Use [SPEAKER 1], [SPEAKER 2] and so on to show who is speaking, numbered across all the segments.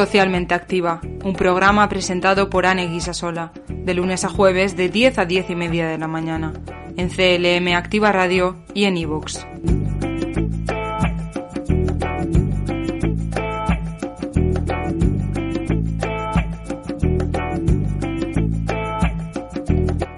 [SPEAKER 1] Socialmente Activa, un programa presentado por Anne Guisasola, de lunes a jueves de 10 a 10 y media de la mañana, en CLM Activa Radio y en iVoox.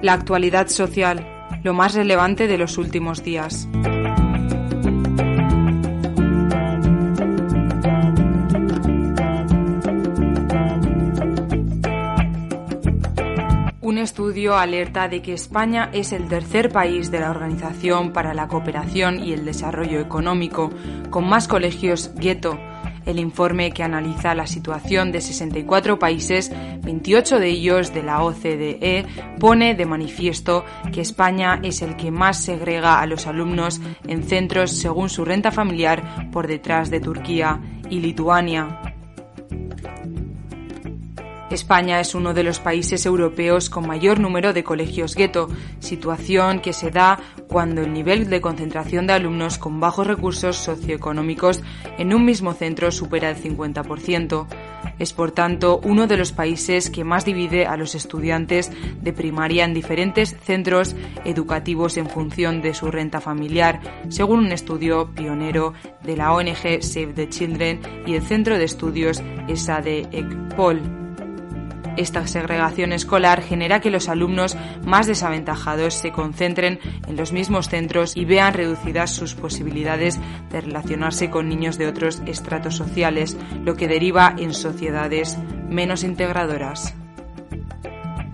[SPEAKER 1] La actualidad social, lo más relevante de los últimos días. Estudio alerta de que España es el tercer país de la Organización para la Cooperación y el Desarrollo Económico con más colegios gueto. El informe que analiza la situación de 64 países, 28 de ellos de la OCDE, pone de manifiesto que España es el que más segrega a los alumnos en centros según su renta familiar por detrás de Turquía y Lituania. España es uno de los países europeos con mayor número de colegios gueto, situación que se da cuando el nivel de concentración de alumnos con bajos recursos socioeconómicos en un mismo centro supera el 50%. Es por tanto uno de los países que más divide a los estudiantes de primaria en diferentes centros educativos en función de su renta familiar, según un estudio pionero de la ONG Save the Children y el Centro de Estudios ESA de ECPOL. Esta segregación escolar genera que los alumnos más desaventajados se concentren en los mismos centros y vean reducidas sus posibilidades de relacionarse con niños de otros estratos sociales, lo que deriva en sociedades menos integradoras.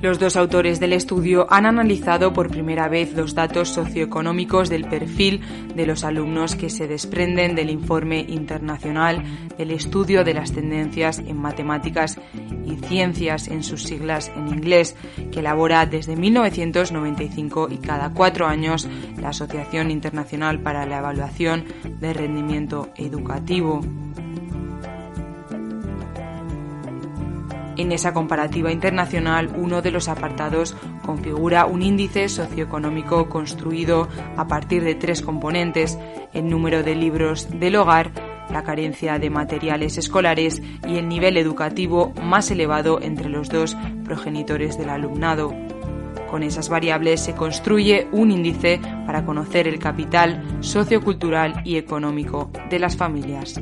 [SPEAKER 1] Los dos autores del estudio han analizado por primera vez los datos socioeconómicos del perfil de los alumnos que se desprenden del informe internacional del estudio de las tendencias en matemáticas y ciencias en sus siglas en inglés, que elabora desde 1995 y cada cuatro años la Asociación Internacional para la Evaluación de Rendimiento Educativo. En esa comparativa internacional, uno de los apartados configura un índice socioeconómico construido a partir de tres componentes, el número de libros del hogar, la carencia de materiales escolares y el nivel educativo más elevado entre los dos progenitores del alumnado. Con esas variables se construye un índice para conocer el capital sociocultural y económico de las familias.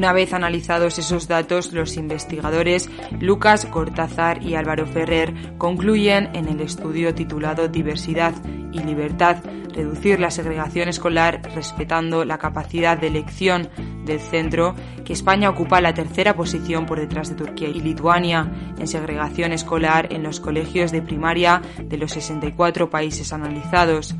[SPEAKER 1] Una vez analizados esos datos, los investigadores Lucas Cortázar y Álvaro Ferrer concluyen en el estudio titulado Diversidad y Libertad, reducir la segregación escolar respetando la capacidad de elección del centro, que España ocupa la tercera posición por detrás de Turquía y Lituania en segregación escolar en los colegios de primaria de los 64 países analizados.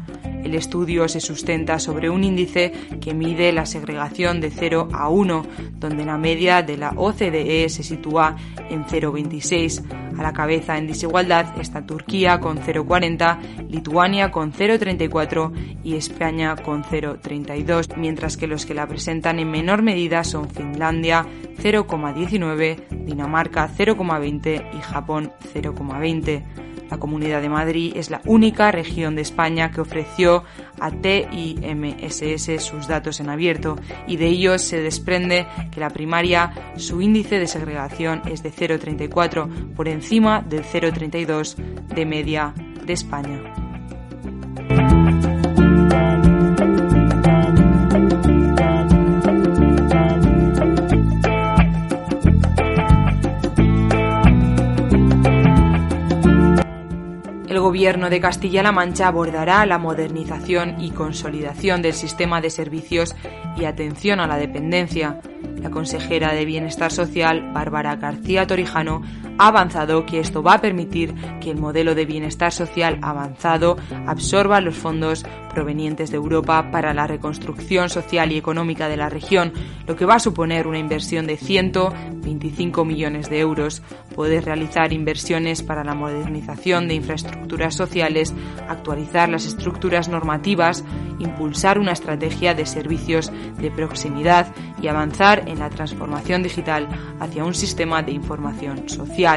[SPEAKER 1] El estudio se sustenta sobre un índice que mide la segregación de 0 a 1, donde la media de la OCDE se sitúa en 0,26. A la cabeza en desigualdad está Turquía con 0,40, Lituania con 0,34 y España con 0,32, mientras que los que la presentan en menor medida son Finlandia 0,19, Dinamarca 0,20 y Japón 0,20. La Comunidad de Madrid es la única región de España que ofreció a TIMSS sus datos en abierto y de ellos se desprende que la primaria su índice de segregación es de 0,34 por encima del 0,32 de media de España. Gobierno de Castilla-La Mancha abordará la modernización y consolidación del sistema de servicios y atención a la dependencia. la consejera de Bienestar Social, Bárbara García Torijano, ha avanzado que esto va a permitir que el modelo de bienestar social avanzado absorba los fondos provenientes de Europa para la reconstrucción social y económica de la región, lo que va a suponer una inversión de 125 millones de euros, poder realizar inversiones para la modernización de infraestructuras sociales, actualizar las estructuras normativas, impulsar una estrategia de servicios de proximidad y avanzar en la transformación digital hacia un sistema de información social.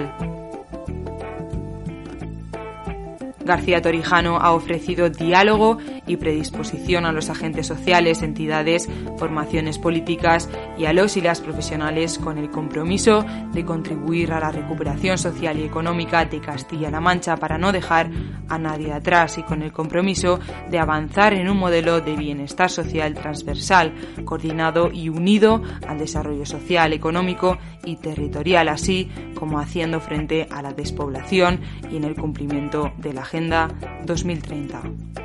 [SPEAKER 1] García Torijano ha ofrecido diálogo y predisposición a los agentes sociales, entidades, formaciones políticas y a los y las profesionales con el compromiso de contribuir a la recuperación social y económica de Castilla-La Mancha para no dejar a nadie atrás y con el compromiso de avanzar en un modelo de bienestar social transversal, coordinado y unido al desarrollo social, económico y territorial, así como haciendo frente a la despoblación y en el cumplimiento de la Agenda 2030.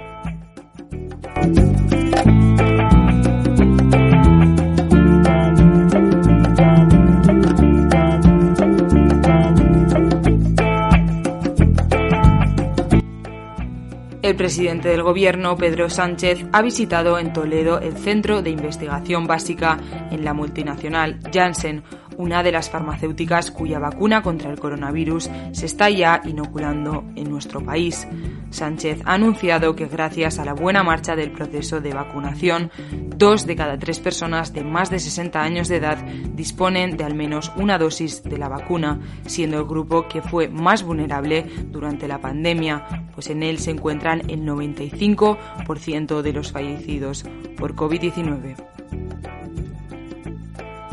[SPEAKER 1] El presidente del Gobierno, Pedro Sánchez, ha visitado en Toledo el Centro de Investigación Básica en la multinacional Janssen, una de las farmacéuticas cuya vacuna contra el coronavirus se está ya inoculando en nuestro país. Sánchez ha anunciado que gracias a la buena marcha del proceso de vacunación, dos de cada tres personas de más de 60 años de edad disponen de al menos una dosis de la vacuna, siendo el grupo que fue más vulnerable durante la pandemia, pues en él se encuentran el 95% de los fallecidos por COVID-19.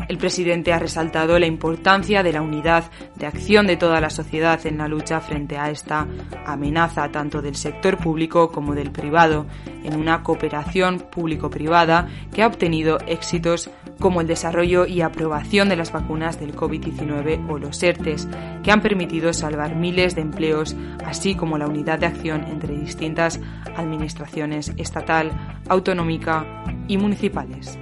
[SPEAKER 1] El presidente ha resaltado la importancia de la unidad de acción de toda la sociedad en la lucha frente a esta amenaza tanto del sector público como del privado, en una cooperación público-privada que ha obtenido éxitos como el desarrollo y aprobación de las vacunas del COVID-19 o los ERTES, que han permitido salvar miles de empleos, así como la unidad de acción entre distintas administraciones estatal, autonómica y municipales.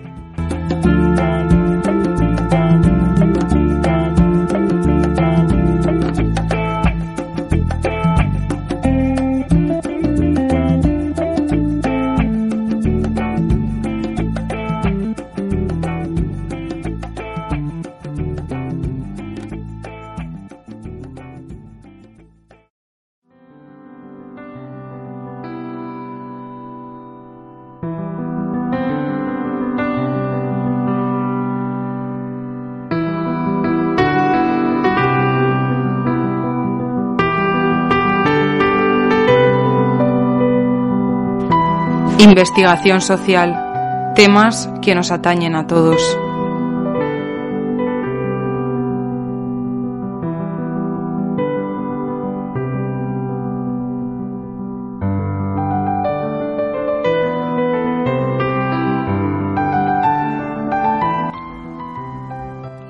[SPEAKER 1] Investigación social. Temas que nos atañen a todos.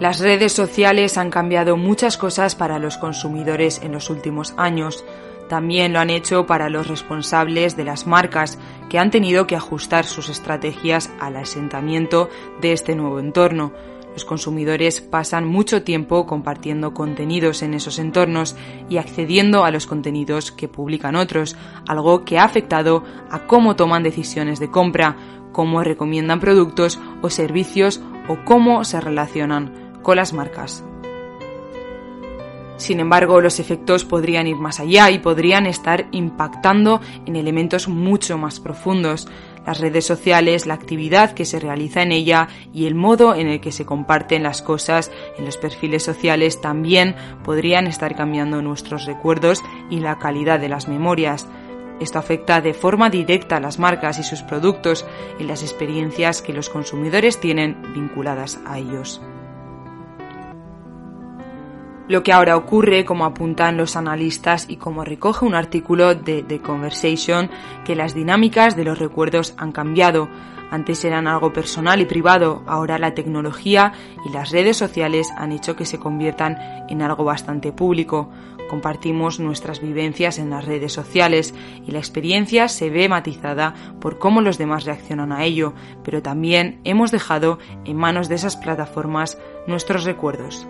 [SPEAKER 1] Las redes sociales han cambiado muchas cosas para los consumidores en los últimos años. También lo han hecho para los responsables de las marcas que han tenido que ajustar sus estrategias al asentamiento de este nuevo entorno. Los consumidores pasan mucho tiempo compartiendo contenidos en esos entornos y accediendo a los contenidos que publican otros, algo que ha afectado a cómo toman decisiones de compra, cómo recomiendan productos o servicios o cómo se relacionan con las marcas. Sin embargo, los efectos podrían ir más allá y podrían estar impactando en elementos mucho más profundos. Las redes sociales, la actividad que se realiza en ella y el modo en el que se comparten las cosas en los perfiles sociales también podrían estar cambiando nuestros recuerdos y la calidad de las memorias. Esto afecta de forma directa a las marcas y sus productos y las experiencias que los consumidores tienen vinculadas a ellos. Lo que ahora ocurre, como apuntan los analistas y como recoge un artículo de The Conversation, que las dinámicas de los recuerdos han cambiado. Antes eran algo personal y privado, ahora la tecnología y las redes sociales han hecho que se conviertan en algo bastante público. Compartimos nuestras vivencias en las redes sociales y la experiencia se ve matizada por cómo los demás reaccionan a ello, pero también hemos dejado en manos de esas plataformas nuestros recuerdos.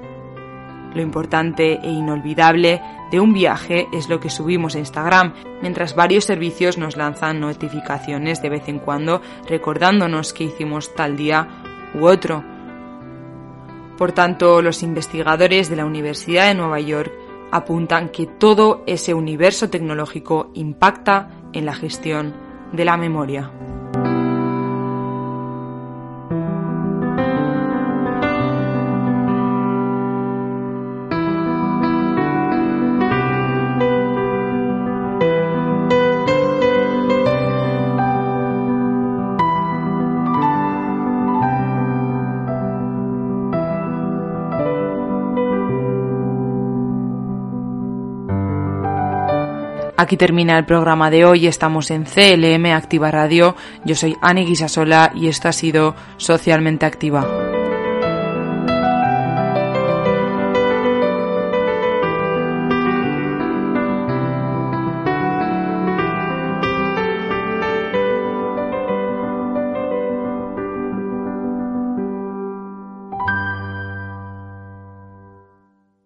[SPEAKER 1] Lo importante e inolvidable de un viaje es lo que subimos a Instagram, mientras varios servicios nos lanzan notificaciones de vez en cuando recordándonos que hicimos tal día u otro. Por tanto, los investigadores de la Universidad de Nueva York apuntan que todo ese universo tecnológico impacta en la gestión de la memoria. Aquí termina el programa de hoy. Estamos en CLM Activa Radio. Yo soy Ani Guisasola y esto ha sido Socialmente Activa.